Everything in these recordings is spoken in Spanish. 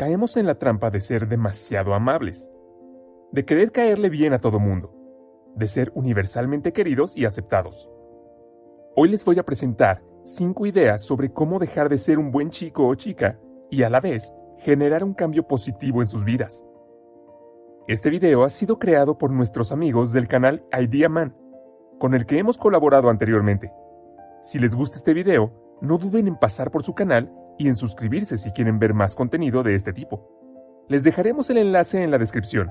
caemos en la trampa de ser demasiado amables, de querer caerle bien a todo mundo, de ser universalmente queridos y aceptados. Hoy les voy a presentar 5 ideas sobre cómo dejar de ser un buen chico o chica y a la vez generar un cambio positivo en sus vidas. Este video ha sido creado por nuestros amigos del canal Idea Man, con el que hemos colaborado anteriormente. Si les gusta este video, no duden en pasar por su canal y en suscribirse si quieren ver más contenido de este tipo. Les dejaremos el enlace en la descripción.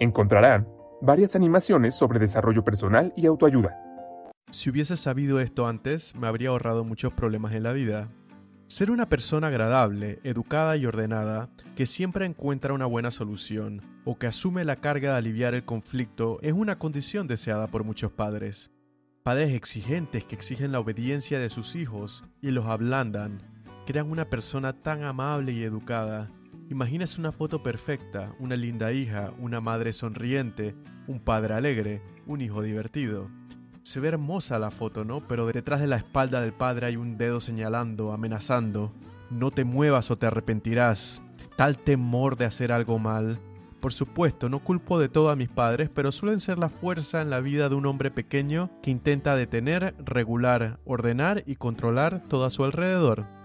Encontrarán varias animaciones sobre desarrollo personal y autoayuda. Si hubiese sabido esto antes, me habría ahorrado muchos problemas en la vida. Ser una persona agradable, educada y ordenada, que siempre encuentra una buena solución, o que asume la carga de aliviar el conflicto, es una condición deseada por muchos padres. Padres exigentes que exigen la obediencia de sus hijos y los ablandan, crean una persona tan amable y educada. Imagínese una foto perfecta, una linda hija, una madre sonriente, un padre alegre, un hijo divertido. Se ve hermosa la foto, ¿no? Pero detrás de la espalda del padre hay un dedo señalando, amenazando. No te muevas o te arrepentirás. Tal temor de hacer algo mal. Por supuesto, no culpo de todo a mis padres, pero suelen ser la fuerza en la vida de un hombre pequeño que intenta detener, regular, ordenar y controlar todo a su alrededor.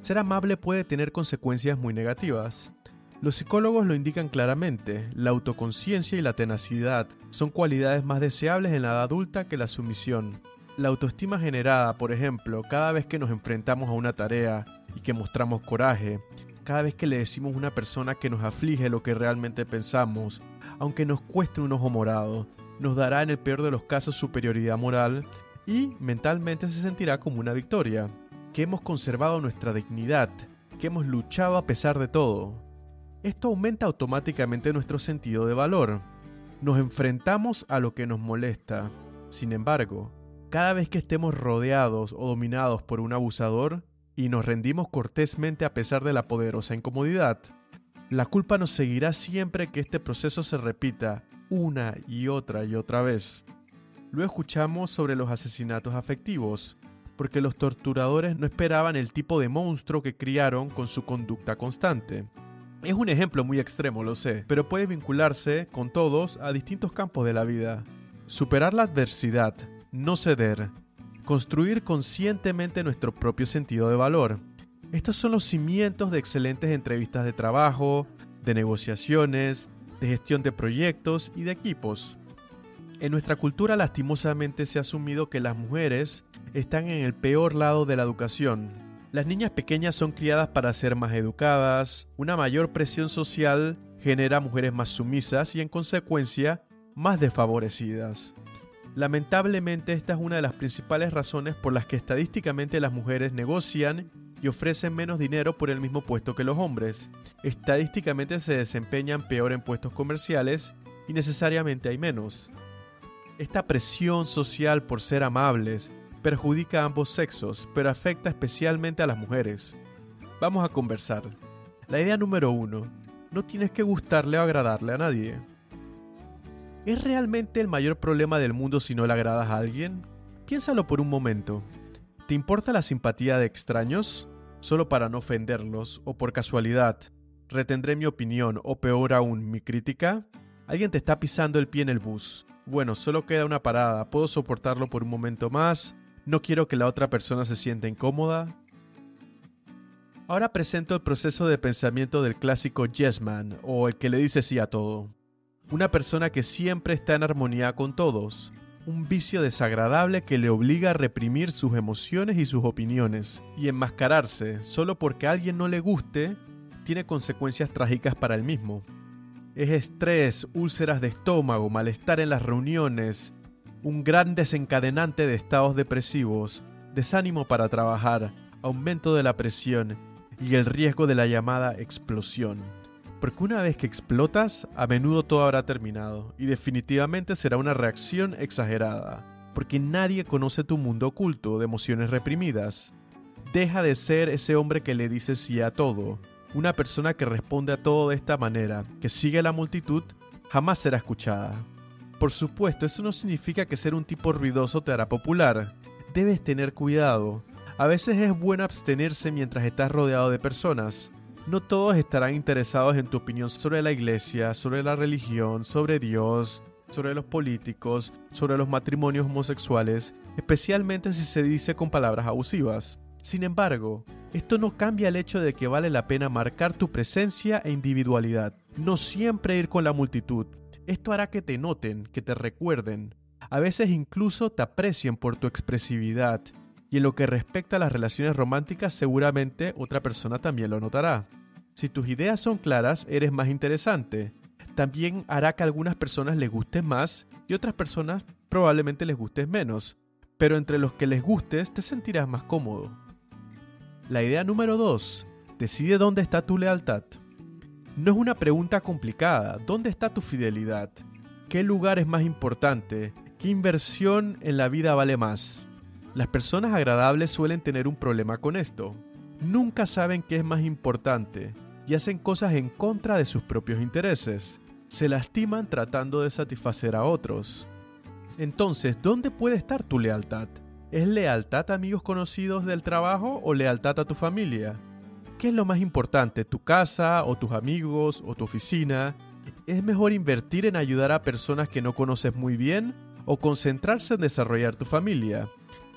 Ser amable puede tener consecuencias muy negativas. Los psicólogos lo indican claramente, la autoconciencia y la tenacidad son cualidades más deseables en la edad adulta que la sumisión. La autoestima generada, por ejemplo, cada vez que nos enfrentamos a una tarea y que mostramos coraje, cada vez que le decimos a una persona que nos aflige lo que realmente pensamos, aunque nos cueste un ojo morado, nos dará en el peor de los casos superioridad moral y mentalmente se sentirá como una victoria, que hemos conservado nuestra dignidad, que hemos luchado a pesar de todo. Esto aumenta automáticamente nuestro sentido de valor. Nos enfrentamos a lo que nos molesta. Sin embargo, cada vez que estemos rodeados o dominados por un abusador y nos rendimos cortésmente a pesar de la poderosa incomodidad, la culpa nos seguirá siempre que este proceso se repita una y otra y otra vez. Luego escuchamos sobre los asesinatos afectivos, porque los torturadores no esperaban el tipo de monstruo que criaron con su conducta constante. Es un ejemplo muy extremo, lo sé, pero puede vincularse con todos a distintos campos de la vida. Superar la adversidad, no ceder, construir conscientemente nuestro propio sentido de valor. Estos son los cimientos de excelentes entrevistas de trabajo, de negociaciones, de gestión de proyectos y de equipos. En nuestra cultura lastimosamente se ha asumido que las mujeres están en el peor lado de la educación, las niñas pequeñas son criadas para ser más educadas, una mayor presión social genera mujeres más sumisas y en consecuencia más desfavorecidas. Lamentablemente esta es una de las principales razones por las que estadísticamente las mujeres negocian y ofrecen menos dinero por el mismo puesto que los hombres. Estadísticamente se desempeñan peor en puestos comerciales y necesariamente hay menos. Esta presión social por ser amables, perjudica a ambos sexos, pero afecta especialmente a las mujeres. Vamos a conversar. La idea número uno. No tienes que gustarle o agradarle a nadie. ¿Es realmente el mayor problema del mundo si no le agradas a alguien? Piénsalo por un momento. ¿Te importa la simpatía de extraños? Solo para no ofenderlos o por casualidad. ¿Retendré mi opinión o peor aún mi crítica? Alguien te está pisando el pie en el bus. Bueno, solo queda una parada. ¿Puedo soportarlo por un momento más? ¿No quiero que la otra persona se sienta incómoda? Ahora presento el proceso de pensamiento del clásico Yes Man, o el que le dice sí a todo. Una persona que siempre está en armonía con todos. Un vicio desagradable que le obliga a reprimir sus emociones y sus opiniones, y enmascararse solo porque a alguien no le guste, tiene consecuencias trágicas para él mismo. Es estrés, úlceras de estómago, malestar en las reuniones, un gran desencadenante de estados depresivos, desánimo para trabajar, aumento de la presión y el riesgo de la llamada explosión. Porque una vez que explotas, a menudo todo habrá terminado y definitivamente será una reacción exagerada, porque nadie conoce tu mundo oculto de emociones reprimidas. Deja de ser ese hombre que le dice sí a todo, una persona que responde a todo de esta manera, que sigue la multitud, jamás será escuchada. Por supuesto, eso no significa que ser un tipo ruidoso te hará popular. Debes tener cuidado. A veces es bueno abstenerse mientras estás rodeado de personas. No todos estarán interesados en tu opinión sobre la iglesia, sobre la religión, sobre Dios, sobre los políticos, sobre los matrimonios homosexuales, especialmente si se dice con palabras abusivas. Sin embargo, esto no cambia el hecho de que vale la pena marcar tu presencia e individualidad, no siempre ir con la multitud, esto hará que te noten, que te recuerden. A veces incluso te aprecien por tu expresividad. Y en lo que respecta a las relaciones románticas, seguramente otra persona también lo notará. Si tus ideas son claras, eres más interesante. También hará que a algunas personas les gustes más y otras personas probablemente les gustes menos. Pero entre los que les gustes te sentirás más cómodo. La idea número 2. Decide dónde está tu lealtad. No es una pregunta complicada. ¿Dónde está tu fidelidad? ¿Qué lugar es más importante? ¿Qué inversión en la vida vale más? Las personas agradables suelen tener un problema con esto. Nunca saben qué es más importante y hacen cosas en contra de sus propios intereses. Se lastiman tratando de satisfacer a otros. Entonces, ¿dónde puede estar tu lealtad? ¿Es lealtad a amigos conocidos del trabajo o lealtad a tu familia? ¿Qué es lo más importante? ¿Tu casa o tus amigos o tu oficina? ¿Es mejor invertir en ayudar a personas que no conoces muy bien o concentrarse en desarrollar tu familia?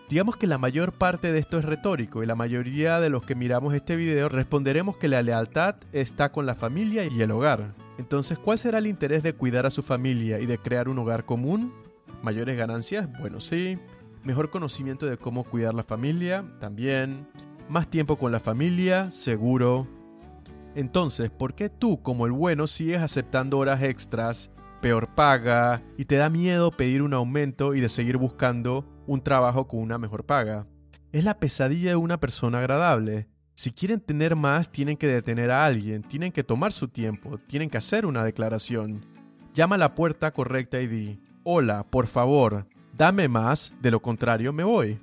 Digamos que la mayor parte de esto es retórico y la mayoría de los que miramos este video responderemos que la lealtad está con la familia y el hogar. Entonces, ¿cuál será el interés de cuidar a su familia y de crear un hogar común? ¿Mayores ganancias? Bueno, sí. ¿Mejor conocimiento de cómo cuidar la familia? También más tiempo con la familia, seguro. Entonces, ¿por qué tú como el bueno sigues aceptando horas extras, peor paga, y te da miedo pedir un aumento y de seguir buscando un trabajo con una mejor paga? Es la pesadilla de una persona agradable. Si quieren tener más, tienen que detener a alguien, tienen que tomar su tiempo, tienen que hacer una declaración. Llama a la puerta correcta y di, hola, por favor, dame más, de lo contrario me voy.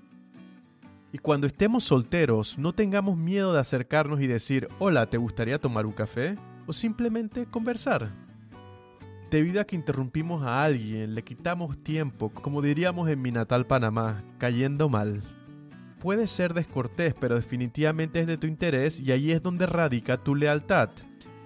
Y cuando estemos solteros, no tengamos miedo de acercarnos y decir, hola, ¿te gustaría tomar un café? O simplemente conversar. Debido a que interrumpimos a alguien, le quitamos tiempo, como diríamos en mi natal Panamá, cayendo mal. Puede ser descortés, pero definitivamente es de tu interés y ahí es donde radica tu lealtad.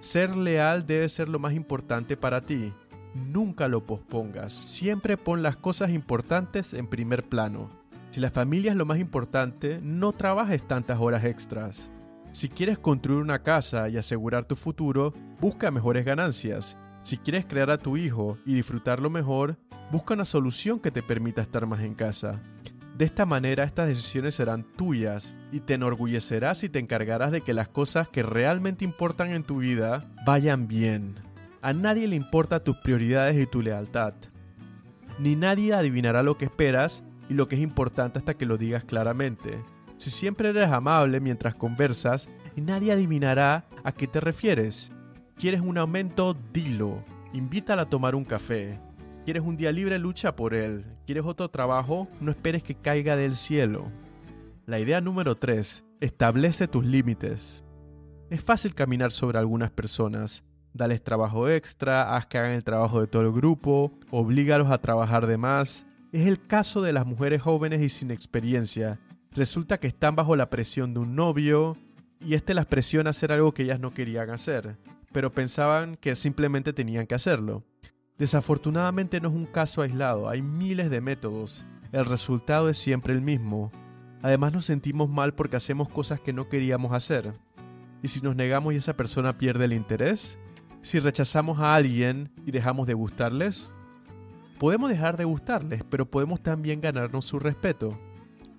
Ser leal debe ser lo más importante para ti. Nunca lo pospongas, siempre pon las cosas importantes en primer plano. Si la familia es lo más importante, no trabajes tantas horas extras. Si quieres construir una casa y asegurar tu futuro, busca mejores ganancias. Si quieres crear a tu hijo y disfrutarlo mejor, busca una solución que te permita estar más en casa. De esta manera estas decisiones serán tuyas y te enorgullecerás y te encargarás de que las cosas que realmente importan en tu vida vayan bien. A nadie le importa tus prioridades y tu lealtad. Ni nadie adivinará lo que esperas y lo que es importante hasta que lo digas claramente. Si siempre eres amable mientras conversas, nadie adivinará a qué te refieres. ¿Quieres un aumento? Dilo. Invítala a tomar un café. ¿Quieres un día libre? Lucha por él. ¿Quieres otro trabajo? No esperes que caiga del cielo. La idea número 3. Establece tus límites. Es fácil caminar sobre algunas personas. Dales trabajo extra, haz que hagan el trabajo de todo el grupo, oblígalos a trabajar de más. Es el caso de las mujeres jóvenes y sin experiencia. Resulta que están bajo la presión de un novio y este las presiona a hacer algo que ellas no querían hacer, pero pensaban que simplemente tenían que hacerlo. Desafortunadamente no es un caso aislado, hay miles de métodos. El resultado es siempre el mismo. Además nos sentimos mal porque hacemos cosas que no queríamos hacer. ¿Y si nos negamos y esa persona pierde el interés? Si rechazamos a alguien y dejamos de gustarles? Podemos dejar de gustarles, pero podemos también ganarnos su respeto.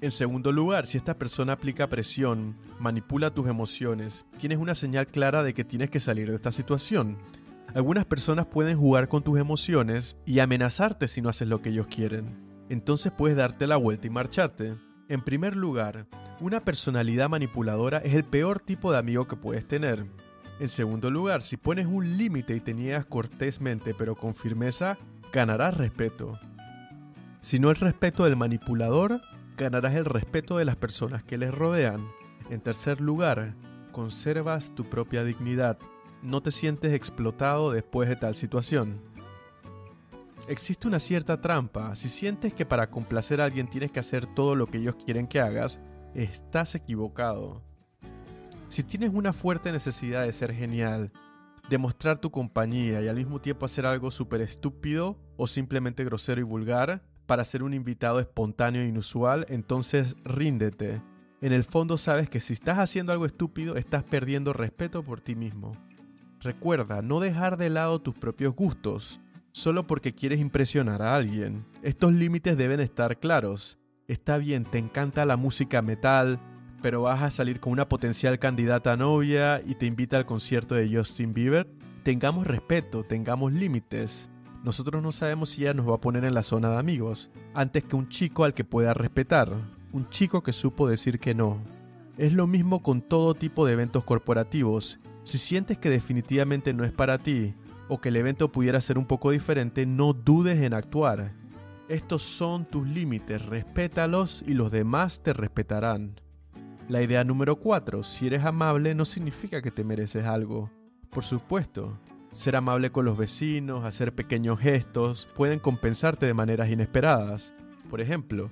En segundo lugar, si esta persona aplica presión, manipula tus emociones, tienes una señal clara de que tienes que salir de esta situación. Algunas personas pueden jugar con tus emociones y amenazarte si no haces lo que ellos quieren. Entonces puedes darte la vuelta y marcharte. En primer lugar, una personalidad manipuladora es el peor tipo de amigo que puedes tener. En segundo lugar, si pones un límite y te niegas cortésmente pero con firmeza, ganarás respeto. Si no el respeto del manipulador, ganarás el respeto de las personas que les rodean. En tercer lugar, conservas tu propia dignidad no te sientes explotado después de tal situación. Existe una cierta trampa. Si sientes que para complacer a alguien tienes que hacer todo lo que ellos quieren que hagas, estás equivocado. Si tienes una fuerte necesidad de ser genial, de mostrar tu compañía y al mismo tiempo hacer algo súper estúpido o simplemente grosero y vulgar, para ser un invitado espontáneo e inusual, entonces ríndete. En el fondo sabes que si estás haciendo algo estúpido, estás perdiendo respeto por ti mismo. Recuerda no dejar de lado tus propios gustos, solo porque quieres impresionar a alguien. Estos límites deben estar claros. Está bien, te encanta la música metal, pero vas a salir con una potencial candidata novia y te invita al concierto de Justin Bieber. Tengamos respeto, tengamos límites. Nosotros no sabemos si ella nos va a poner en la zona de amigos, antes que un chico al que pueda respetar, un chico que supo decir que no. Es lo mismo con todo tipo de eventos corporativos. Si sientes que definitivamente no es para ti, o que el evento pudiera ser un poco diferente, no dudes en actuar. Estos son tus límites, respétalos y los demás te respetarán. La idea número 4, si eres amable no significa que te mereces algo. Por supuesto, ser amable con los vecinos, hacer pequeños gestos, pueden compensarte de maneras inesperadas. Por ejemplo,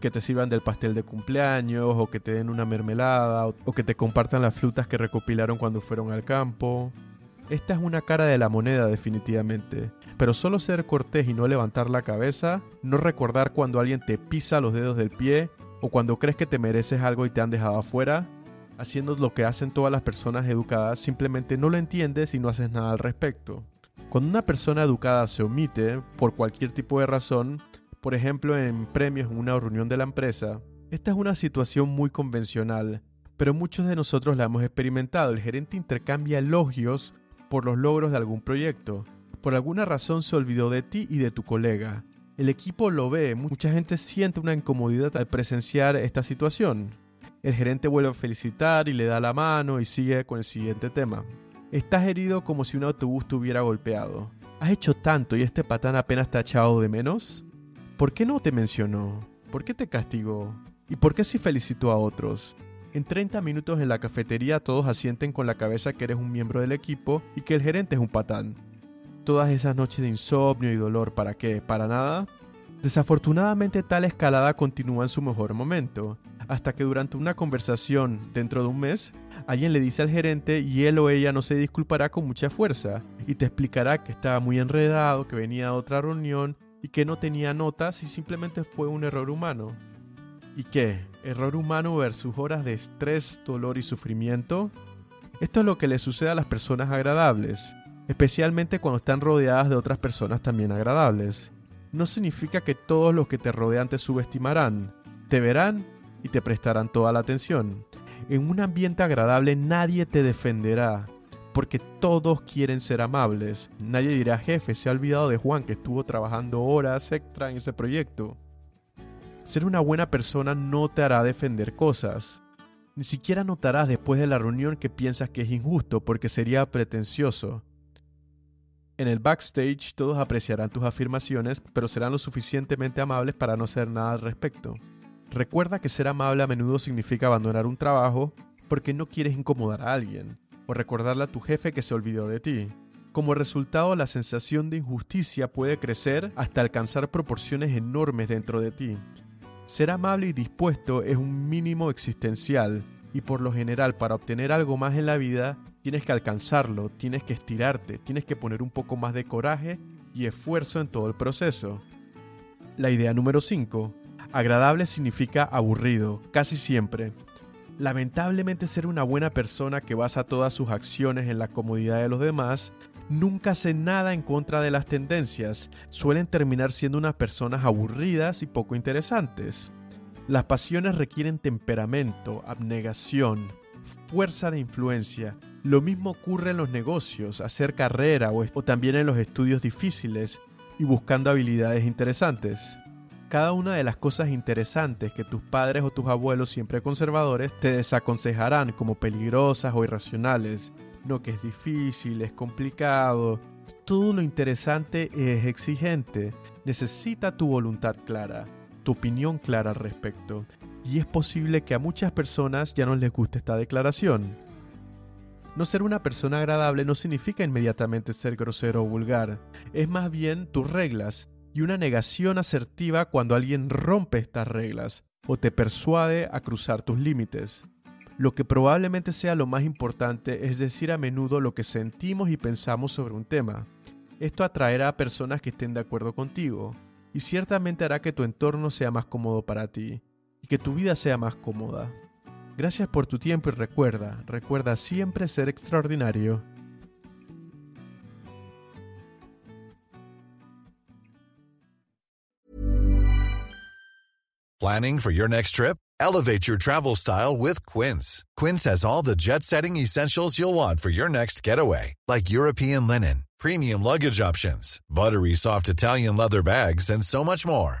que te sirvan del pastel de cumpleaños, o que te den una mermelada, o que te compartan las frutas que recopilaron cuando fueron al campo. Esta es una cara de la moneda definitivamente, pero solo ser cortés y no levantar la cabeza, no recordar cuando alguien te pisa los dedos del pie, o cuando crees que te mereces algo y te han dejado afuera, haciendo lo que hacen todas las personas educadas, simplemente no lo entiendes y no haces nada al respecto. Cuando una persona educada se omite, por cualquier tipo de razón, por ejemplo en premios en una reunión de la empresa, esta es una situación muy convencional, pero muchos de nosotros la hemos experimentado. El gerente intercambia elogios por los logros de algún proyecto. Por alguna razón se olvidó de ti y de tu colega. El equipo lo ve, mucha gente siente una incomodidad al presenciar esta situación. El gerente vuelve a felicitar y le da la mano y sigue con el siguiente tema. Estás herido como si un autobús te hubiera golpeado. ¿Has hecho tanto y este patán apenas te ha echado de menos? ¿Por qué no te mencionó? ¿Por qué te castigó? ¿Y por qué sí felicitó a otros? En 30 minutos en la cafetería todos asienten con la cabeza que eres un miembro del equipo y que el gerente es un patán. Todas esas noches de insomnio y dolor, ¿para qué? ¿Para nada? Desafortunadamente tal escalada continúa en su mejor momento, hasta que durante una conversación dentro de un mes, alguien le dice al gerente y él o ella no se disculpará con mucha fuerza y te explicará que estaba muy enredado, que venía a otra reunión y que no tenía notas y simplemente fue un error humano. ¿Y qué? ¿Error humano versus horas de estrés, dolor y sufrimiento? Esto es lo que le sucede a las personas agradables, especialmente cuando están rodeadas de otras personas también agradables. No significa que todos los que te rodean te subestimarán, te verán y te prestarán toda la atención. En un ambiente agradable nadie te defenderá, porque todos quieren ser amables. Nadie dirá, jefe, se ha olvidado de Juan que estuvo trabajando horas extra en ese proyecto. Ser una buena persona no te hará defender cosas. Ni siquiera notarás después de la reunión que piensas que es injusto porque sería pretencioso. En el backstage todos apreciarán tus afirmaciones, pero serán lo suficientemente amables para no hacer nada al respecto. Recuerda que ser amable a menudo significa abandonar un trabajo porque no quieres incomodar a alguien, o recordarle a tu jefe que se olvidó de ti. Como resultado, la sensación de injusticia puede crecer hasta alcanzar proporciones enormes dentro de ti. Ser amable y dispuesto es un mínimo existencial, y por lo general para obtener algo más en la vida tienes que alcanzarlo, tienes que estirarte, tienes que poner un poco más de coraje y esfuerzo en todo el proceso. La idea número 5. Agradable significa aburrido, casi siempre. Lamentablemente ser una buena persona que basa todas sus acciones en la comodidad de los demás nunca hace nada en contra de las tendencias, suelen terminar siendo unas personas aburridas y poco interesantes. Las pasiones requieren temperamento, abnegación, fuerza de influencia. Lo mismo ocurre en los negocios, hacer carrera o, también en los estudios difíciles y buscando habilidades interesantes. Cada una de las cosas interesantes que tus padres o tus abuelos siempre conservadores te desaconsejarán como peligrosas o irracionales. No que es difícil, es complicado. Todo lo interesante es exigente. Necesita tu voluntad clara tu opinión clara al respecto. Y es posible que a muchas personas ya no les guste esta declaración. No ser una persona agradable no significa inmediatamente ser grosero o vulgar, es más bien tus reglas y una negación asertiva cuando alguien rompe estas reglas o te persuade a cruzar tus límites. Lo que probablemente sea lo más importante es decir a menudo lo que sentimos y pensamos sobre un tema. Esto atraerá a personas que estén de acuerdo contigo, y ciertamente hará que tu entorno sea más cómodo para ti y que tu vida sea más cómoda. Gracias por tu tiempo y recuerda, recuerda siempre ser extraordinario. Planning for your next trip? Elevate your travel style with Quince. Quince has all the jet-setting essentials you'll want for your next getaway, like European linen premium luggage options, buttery soft Italian leather bags, and so much more.